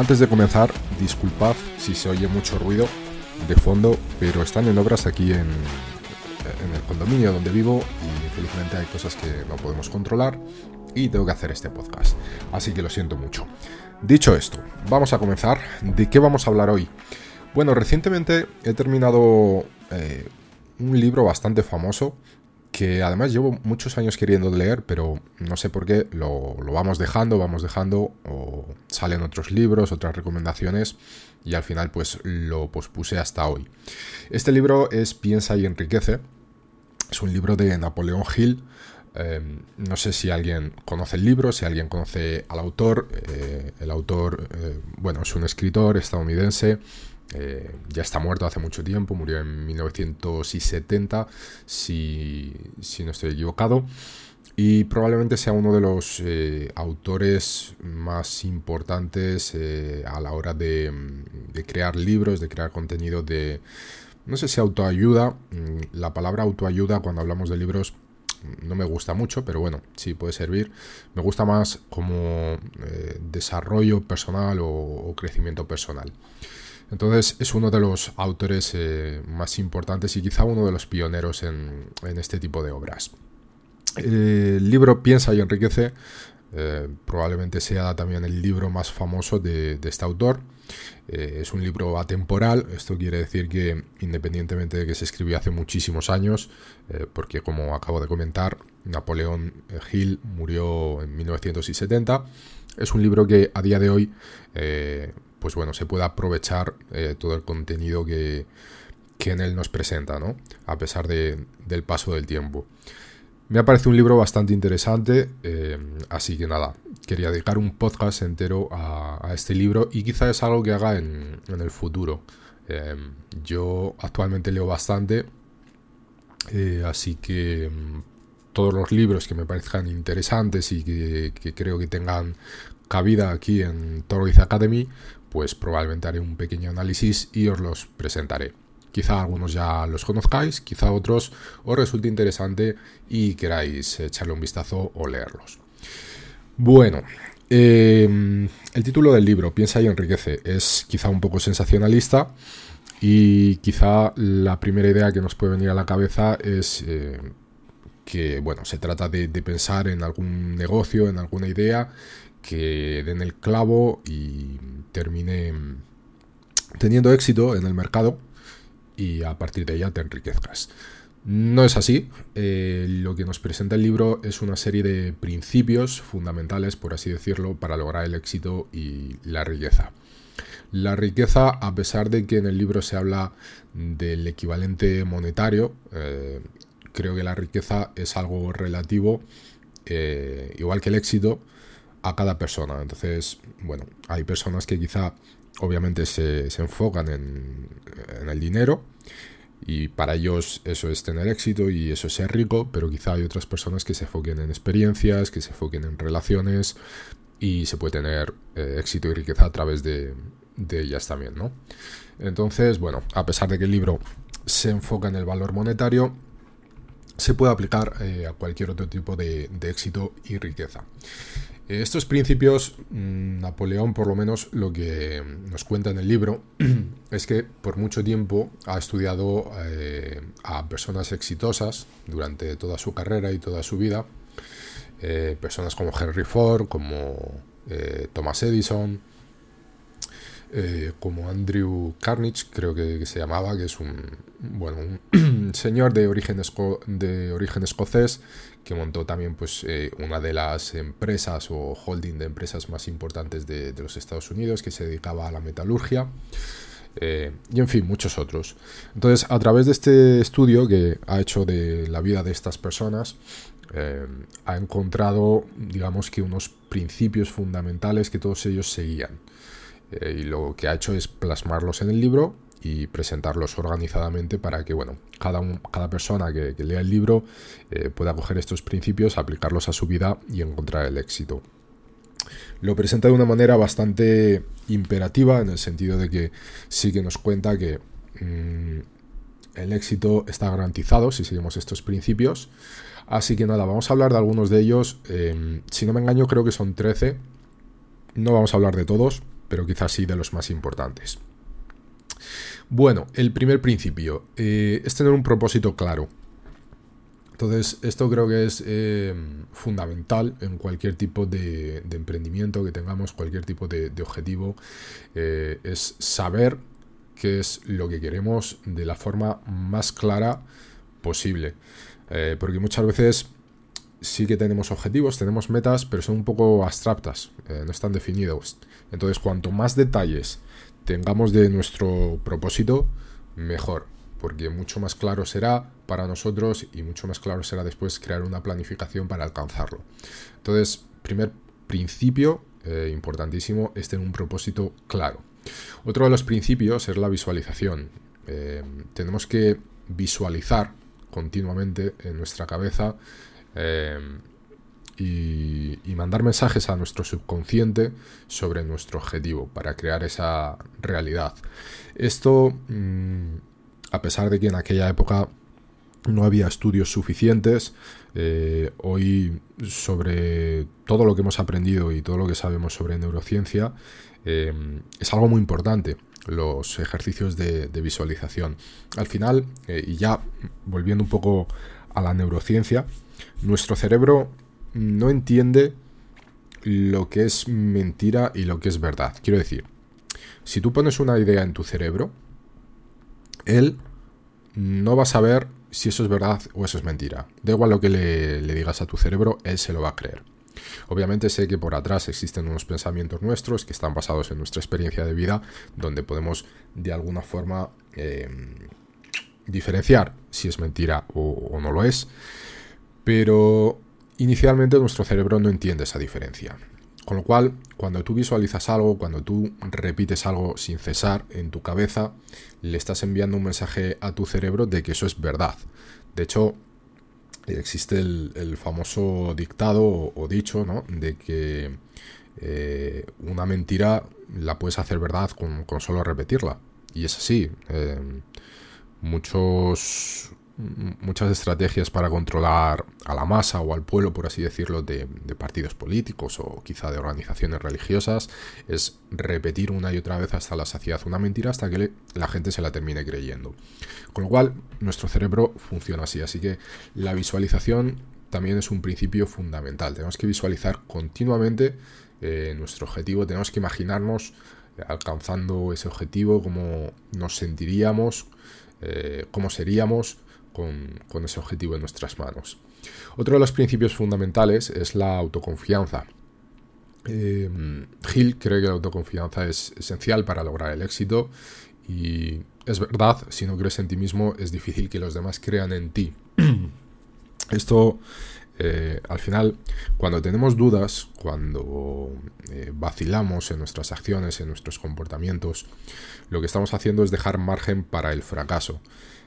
Antes de comenzar, disculpad si se oye mucho ruido de fondo, pero están en obras aquí en, el condominio donde vivo y infelizmente hay cosas que no podemos controlar y tengo que hacer este podcast. Así que lo siento mucho. Dicho esto, vamos a comenzar. ¿De qué vamos a hablar hoy? Bueno, recientemente he terminado eh, un libro bastante famoso que además llevo muchos años queriendo leer, pero no sé por qué lo, vamos dejando, vamos dejando, o salen otros libros, otras recomendaciones, y al final pues lo pospuse hasta hoy. Este libro es Piensa y enriquece, es un libro de Napoleón Hill, em, no sé si alguien conoce el libro, si alguien conoce al autor. Eh, el autor, eh, bueno, es un escritor estadounidense eh, ya está muerto hace mucho tiempo, murió en 1970, si, no estoy equivocado. Y probablemente sea uno de los eh, autores más importantes eh, a la hora de, crear libros, de crear contenido de, no sé si autoayuda. Mm, la palabra autoayuda cuando hablamos de libros no me gusta mucho, pero bueno, sí puede servir. Me gusta más como desarrollo personal o crecimiento personal. Entonces es uno de los autores eh, más importantes y quizá uno de los pioneros en, este tipo de obras. El libro Piensa y enriquece eh, probablemente sea también el libro más famoso de, este autor. Eh, es un libro atemporal, esto quiere decir que independientemente de que se escribió hace muchísimos años, porque como acabo de comentar, Napoleón Hill murió en 1970, es un libro que a día de hoy pues bueno, se pueda aprovechar eh, todo el contenido que, en él nos presenta, ¿no? A pesar de, del paso del tiempo. Me ha parecido un libro bastante interesante, eh, así que nada, quería dedicar un podcast entero a, este libro y quizá es algo que haga en, el futuro. Eh, yo actualmente leo bastante, así que mm, todos los libros que me parezcan interesantes y que, que creo que tengan cabida aquí en Toroiz Academy, pues probablemente haré un pequeño análisis y os los presentaré. Quizá algunos ya los conozcáis, quizá otros os resulte interesante y queráis echarle un vistazo o leerlos. Bueno, em, el título del libro, Piensa y enriquece, es quizá un poco sensacionalista y quizá la primera idea que nos puede venir a la cabeza es eh, que, bueno, se trata de pensar en algún negocio, en alguna idea que den el clavo y termine teniendo éxito en el mercado y a partir de ella te enriquezcas. No es así. Eh, lo que nos presenta el libro es una serie de principios fundamentales, por así decirlo, para lograr el éxito y la riqueza. La riqueza, a pesar de que en el libro se habla del equivalente monetario, eh, creo que la riqueza es algo relativo, eh, igual que el éxito, a cada persona. Entonces, bueno, hay personas que quizá obviamente se, enfocan en, el dinero y para ellos eso es tener éxito y eso es ser rico, pero quizá hay otras personas que se enfoquen en experiencias, que se enfoquen en relaciones y se puede tener eh, éxito y riqueza a través de, ellas también, ¿no? Entonces, bueno, a pesar de que el libro se enfoca en el valor monetario, se puede aplicar eh, a cualquier otro tipo de éxito y riqueza. Estos principios, mm, Napoleón por lo menos lo que nos cuenta en el libro es que por mucho tiempo ha estudiado eh, a personas exitosas durante toda su carrera y toda su vida, eh, personas como Henry Ford, como eh, Thomas Edison, eh, como Andrew Carnage, creo que, se llamaba, que es un, bueno, un señor de origen, de origen escocés que montó también pues, eh, una de las empresas o holding de empresas más importantes de, los Estados Unidos que se dedicaba a la metalurgia. eh, y en fin, muchos otros. Entonces, a través de este estudio que ha hecho de la vida de estas personas, eh, ha encontrado, digamos que unos principios fundamentales que todos ellos seguían. Y lo que ha hecho es plasmarlos en el libro y presentarlos organizadamente para que, bueno, cada, cada persona que, lea el libro pueda coger estos principios, aplicarlos a su vida y encontrar el éxito lo presenta de una manera bastante imperativa en el sentido de que sí que nos cuenta que mm, el éxito está garantizado si seguimos estos principios. Así que nada, vamos a hablar de algunos de ellos. Em, si no me engaño, creo que son 13. No vamos a hablar de todos, pero quizás sí de los más importantes. Bueno, el primer principio eh, es tener un propósito claro. Entonces, esto creo que es eh, fundamental en cualquier tipo de, emprendimiento que tengamos, cualquier tipo de, objetivo, eh, es saber qué es lo que queremos de la forma más clara posible. Porque muchas veces sí que tenemos objetivos, tenemos metas, pero son un poco abstractas, no están definidos. Entonces, cuanto más detalles tengamos de nuestro propósito, mejor porque mucho más claro será para nosotros y mucho más claro será después crear una planificación para alcanzarlo. Entonces, primer principio eh, importantísimo es tener un propósito claro. Otro de los principios es la visualización. Eh, tenemos que visualizar continuamente en nuestra cabeza eh, y, mandar mensajes a nuestro subconsciente sobre nuestro objetivo para crear esa realidad. Esto mm, a pesar de que en aquella época no había estudios suficientes, eh, hoy sobre todo lo que hemos aprendido y todo lo que sabemos sobre neurociencia eh, es algo muy importante los ejercicios de, visualización. Al final, eh, y ya volviendo un poco a la neurociencia, nuestro cerebro no entiende lo que es mentira y lo que es verdad. Quiero decir, si tú pones una idea en tu cerebro, él no va a saber si eso es verdad o eso es mentira. Da igual lo que le, digas a tu cerebro, él se lo va a creer. Obviamente sé que por atrás existen unos pensamientos nuestros que están basados en nuestra experiencia de vida, donde podemos de alguna forma em, diferenciar si es mentira o no lo es. Pero inicialmente nuestro cerebro no entiende esa diferencia. Con lo cual, cuando tú visualizas algo, cuando tú repites algo sin cesar en tu cabeza, le estás enviando un mensaje a tu cerebro de que eso es verdad. De hecho, existe el, famoso dictado o, dicho, ¿no? De que eh, una mentira la puedes hacer verdad con, solo repetirla. Y es así. Eh, muchos muchas estrategias para controlar a la masa o al pueblo, por así decirlo, de, partidos políticos o quizá de organizaciones religiosas, es repetir una y otra vez hasta la saciedad una mentira hasta que la gente se la termine creyendo. Con lo cual, nuestro cerebro funciona así. Así que la visualización también es un principio fundamental. Tenemos que visualizar continuamente eh, nuestro objetivo, tenemos que imaginarnos alcanzando ese objetivo, cómo nos sentiríamos, eh, cómo seríamos con, ese objetivo en nuestras manos. Otro de los principios fundamentales es la autoconfianza. Eh, Gil cree que la autoconfianza es esencial para lograr el éxito y es verdad, si no crees en ti mismo es difícil que los demás crean en ti. Esto, eh, al final, cuando tenemos dudas, cuando eh, vacilamos en nuestras acciones, en nuestros comportamientos, lo que estamos haciendo es dejar margen para el fracaso.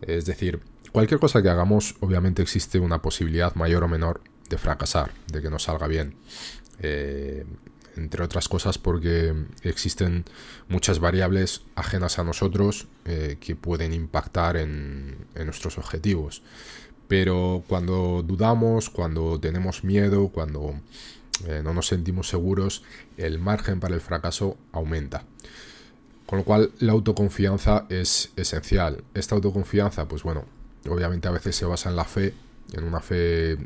Es decir, cualquier cosa que hagamos, obviamente existe una posibilidad mayor o menor de fracasar, de que no salga bien. Eh, entre otras cosas porque existen muchas variables ajenas a nosotros eh, que pueden impactar en, nuestros objetivos. Pero cuando dudamos, cuando tenemos miedo, cuando eh, no nos sentimos seguros, el margen para el fracaso aumenta. Con lo cual la autoconfianza es esencial. Esta autoconfianza, pues bueno, obviamente a veces se basa en la fe, en una fe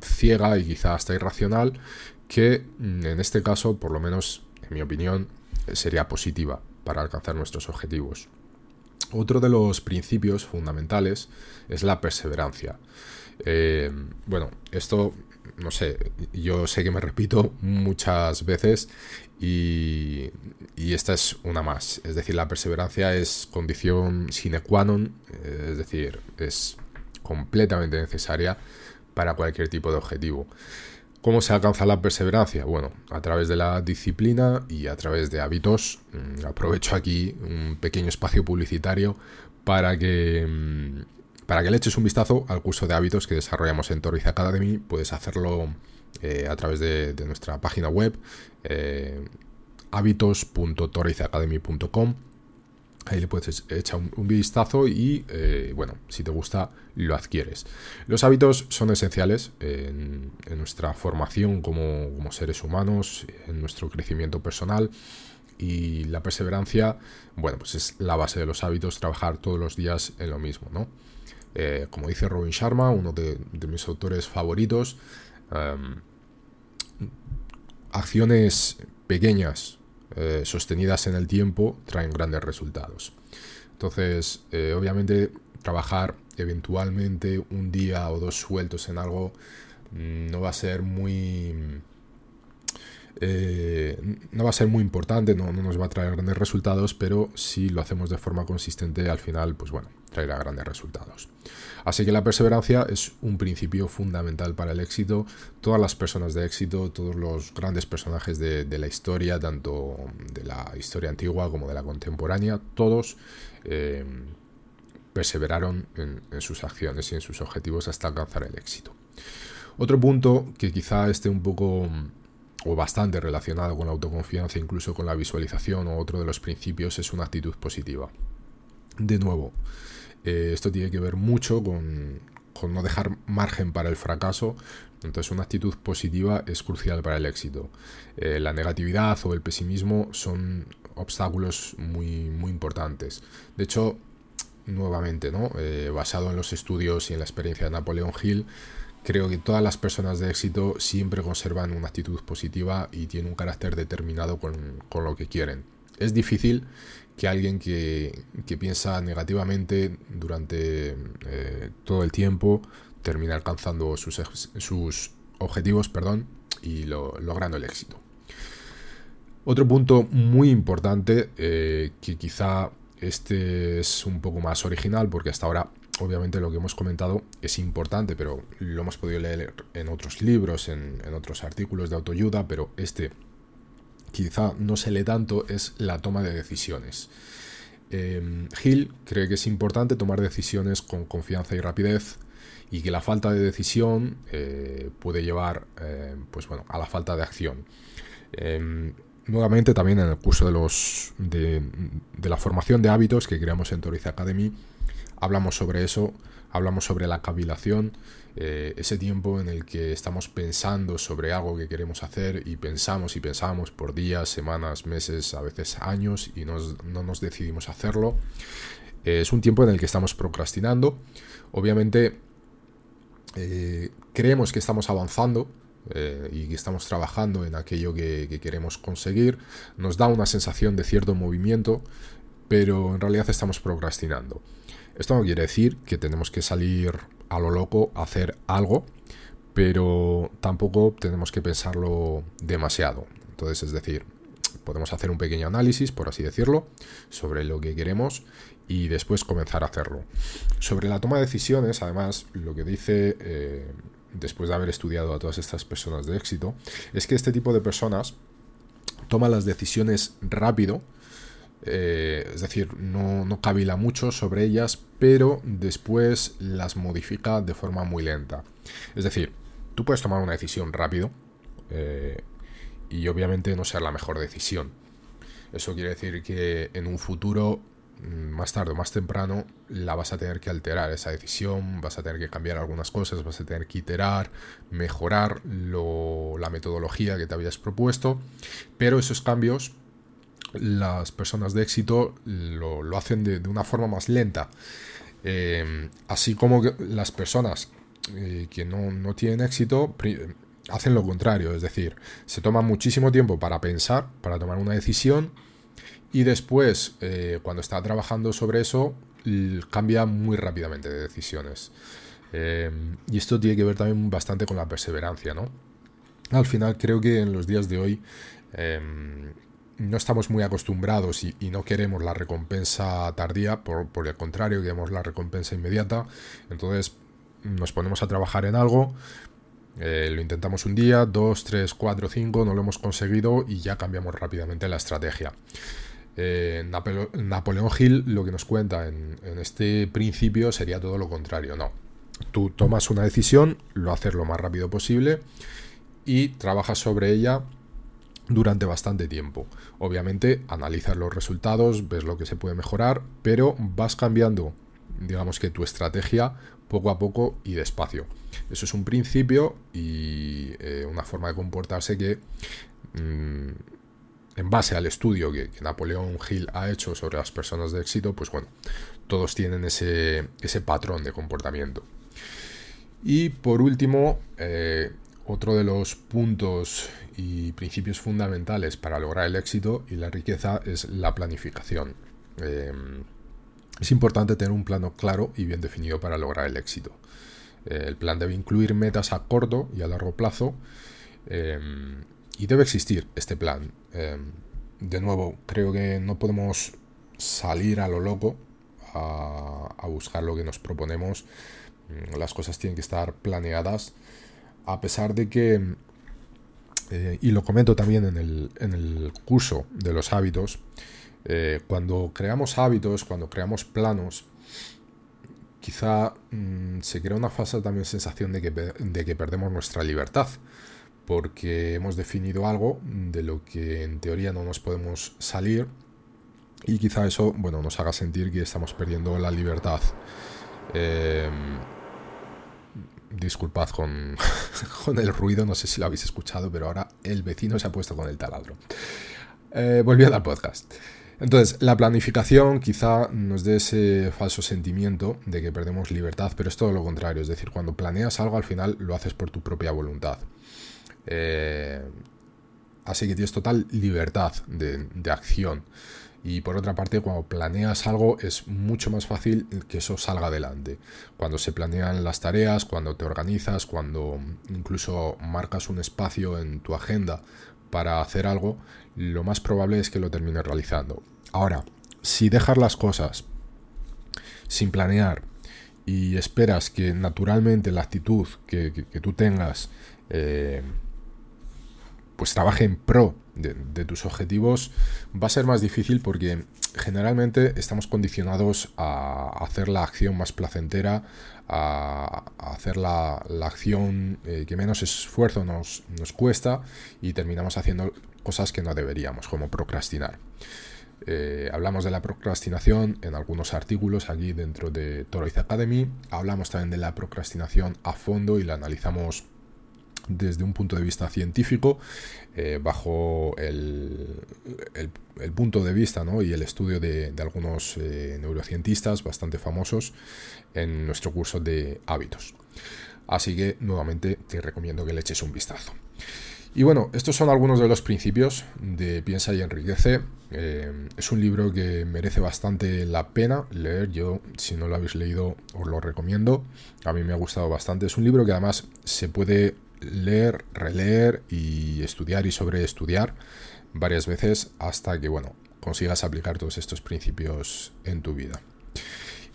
ciega y quizá hasta irracional, que mm, en este caso, por lo menos en mi opinión, sería positiva para alcanzar nuestros objetivos. Otro de los principios fundamentales es la perseverancia. Eh, bueno, esto no sé, yo sé que me repito muchas veces y, y, esta es una más. Es decir, la perseverancia es condición sine qua non, es decir, es completamente necesaria para cualquier tipo de objetivo. ¿Cómo se alcanza la perseverancia? Bueno, a través de la disciplina y a través de hábitos. Mm, aprovecho aquí un pequeño espacio publicitario para que, mm, para que le eches un vistazo al curso de hábitos que desarrollamos en Torriz Academy. Puedes hacerlo eh, a través de, nuestra página web eh, Ahí le puedes echar un, vistazo y, eh, bueno, si te gusta, lo adquieres. Los hábitos son esenciales en, nuestra formación como, seres humanos, en nuestro crecimiento personal y la perseverancia, bueno, pues es la base de los hábitos, trabajar todos los días en lo mismo, ¿no? Eh, como dice Robin Sharma, uno de, mis autores favoritos, em, acciones pequeñas eh, sostenidas en el tiempo traen grandes resultados. Entonces, eh, obviamente, trabajar eventualmente un día o dos sueltos en algo mm, no va a ser muy eh, no va a ser muy importante, no, nos va a traer grandes resultados, pero si lo hacemos de forma consistente, al final, pues bueno, traerá grandes resultados. Así que la perseverancia es un principio fundamental para el éxito. Todas las personas de éxito, todos los grandes personajes de, la historia, tanto de la historia antigua como de la contemporánea, todos eh, perseveraron en, en sus acciones y en sus objetivos hasta alcanzar el éxito. Otro punto que quizá esté un poco o bastante relacionado con la autoconfianza, incluso con la visualización o otro de los principios, es una actitud positiva. De nuevo, eh, esto tiene que ver mucho con, no dejar margen para el fracaso. Entonces una actitud positiva es crucial para el éxito. Eh, la negatividad o el pesimismo son obstáculos muy, muy importantes. De hecho, nuevamente, ¿no? Eh, basado en los estudios y en la experiencia de Napoleón Hill, Creo que todas las personas de éxito siempre conservan una actitud positiva y tienen un carácter determinado con, lo que quieren. Es difícil que alguien que, piensa negativamente durante eh, todo el tiempo termine alcanzando sus, sus objetivos perdón, y logrando el éxito. Otro punto muy importante, eh, que quizá este es un poco más original porque hasta ahora obviamente lo que hemos comentado es importante, pero lo hemos podido leer en otros libros, en, otros artículos de autoayuda, pero este quizá no se lee tanto, es la toma de decisiones. Eh, Hill cree que es importante tomar decisiones con confianza y rapidez y que la falta de decisión eh, puede llevar eh, pues bueno, a la falta de acción. nuevamente también en el curso de, los, de, de la formación de hábitos que creamos en Toriz Academy, hablamos sobre eso, hablamos sobre la cavilación, eh, ese tiempo en el que estamos pensando sobre algo que queremos hacer y pensamos y pensamos por días, semanas, meses, a veces años y no nos decidimos hacerlo. Eh, es un tiempo en el que estamos procrastinando. Obviamente eh, creemos que estamos avanzando, y que estamos trabajando en aquello que, que, queremos conseguir, nos da una sensación de cierto movimiento, pero en realidad estamos procrastinando. Esto no quiere decir que tenemos que salir a lo loco a hacer algo, pero tampoco tenemos que pensarlo demasiado. Entonces, es decir, podemos hacer un pequeño análisis, por así decirlo, sobre lo que queremos y después comenzar a hacerlo. Sobre la toma de decisiones, además, lo que dice, eh, después de haber estudiado a todas estas personas de éxito, es que este tipo de personas toman las decisiones rápido, eh, es decir, no, no cavila mucho sobre ellas, pero después las modifica de forma muy lenta. Es decir, tú puedes tomar una decisión rápido eh, y obviamente no ser la mejor decisión. Eso quiere decir que en un futuro, mm, más tarde o más temprano, la vas a tener que alterar esa decisión, vas a tener que cambiar algunas cosas, vas a tener que iterar, mejorar la metodología que te habías propuesto, pero esos cambios las personas de éxito lo, hacen de, una forma más lenta. Eh, así como las personas eh, que no, tienen éxito hacen lo contrario, es decir, se toma muchísimo tiempo para pensar, para tomar una decisión y después, eh, cuando está trabajando sobre eso, cambia muy rápidamente de decisiones. Y esto tiene que ver también bastante con la perseverancia, ¿no? Al final creo que en los días de hoy no estamos muy acostumbrados y, no queremos la recompensa tardía, por, por el contrario, queremos la recompensa inmediata. Entonces nos ponemos a trabajar en algo, eh, lo intentamos un día, dos, tres, cuatro, cinco, no lo hemos conseguido y ya cambiamos rápidamente la estrategia. Eh, Napoleón Hill lo que nos cuenta en, este principio sería todo lo contrario, no. Tú tomas una decisión, lo haces lo más rápido posible y trabajas sobre ella durante bastante tiempo. Obviamente analizas los resultados, ves lo que se puede mejorar, pero vas cambiando, digamos que tu estrategia poco a poco y despacio. Eso es un principio y eh, una forma de comportarse que, mm, en base al estudio que, Napoleón Hill ha hecho sobre las personas de éxito, pues bueno, todos tienen ese, patrón de comportamiento. Y por último, eh, otro de los puntos y principios fundamentales para lograr el éxito y la riqueza es la planificación. Em, es importante tener un plano claro y bien definido para lograr el éxito. El plan debe incluir metas a corto y a largo plazo em, y debe existir este plan. Em, de nuevo, creo que no podemos salir a lo loco a, buscar lo que nos proponemos. Mm, las cosas tienen que estar planeadas, a pesar de que, eh, y lo comento también en el, en el curso de los hábitos, eh, cuando creamos hábitos, cuando creamos planos, quizá mm, se crea una falsa también sensación de que, de que perdemos nuestra libertad, porque hemos definido algo de lo que en teoría no nos podemos salir y quizá eso bueno, nos haga sentir que estamos perdiendo la libertad. Em, disculpad con, con, el ruido, no sé si lo habéis escuchado, pero ahora el vecino se ha puesto con el taladro. Eh, volviendo al podcast. Entonces, la planificación quizá nos dé ese falso sentimiento de que perdemos libertad, pero es todo lo contrario. Es decir, cuando planeas algo, al final lo haces por tu propia voluntad. Eh, así que tienes total libertad de, acción. Y por otra parte, cuando planeas algo es mucho más fácil que eso salga adelante. Cuando se planean las tareas, cuando te organizas, cuando incluso marcas un espacio en tu agenda para hacer algo, lo más probable es que lo termines realizando. Ahora, si dejas las cosas sin planear y esperas que naturalmente la actitud que, tú tengas eh, pues trabaje en pro de, tus objetivos, va a ser más difícil porque generalmente estamos condicionados a hacer la acción más placentera, a, hacer la, acción eh, que menos esfuerzo nos, cuesta y terminamos haciendo cosas que no deberíamos, como procrastinar. Eh, hablamos de la procrastinación en algunos artículos aquí dentro de Toroiz Academy. Hablamos también de la procrastinación a fondo y la analizamos desde un punto de vista científico, eh, bajo el, punto de vista y el estudio de, algunos eh, neurocientistas bastante famosos en nuestro curso de hábitos. Así que nuevamente te recomiendo que le eches un vistazo. Y bueno, estos son algunos de los principios de Piensa y Enriquece. Eh, es un libro que merece bastante la pena leer. Yo, si no lo habéis leído, os lo recomiendo. A mí me ha gustado bastante. Es un libro que además se puede leer, releer y estudiar y sobreestudiar varias veces hasta que, bueno, consigas aplicar todos estos principios en tu vida.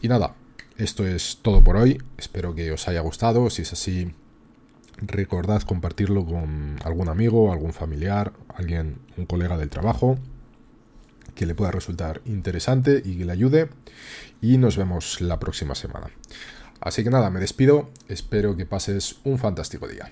Y nada, esto es todo por hoy. Espero que os haya gustado. Si es así, recordad compartirlo con algún amigo, algún familiar, alguien, un colega del trabajo que le pueda resultar interesante y que le ayude. Y nos vemos la próxima semana. Así que nada, me despido. Espero que pases un fantástico día.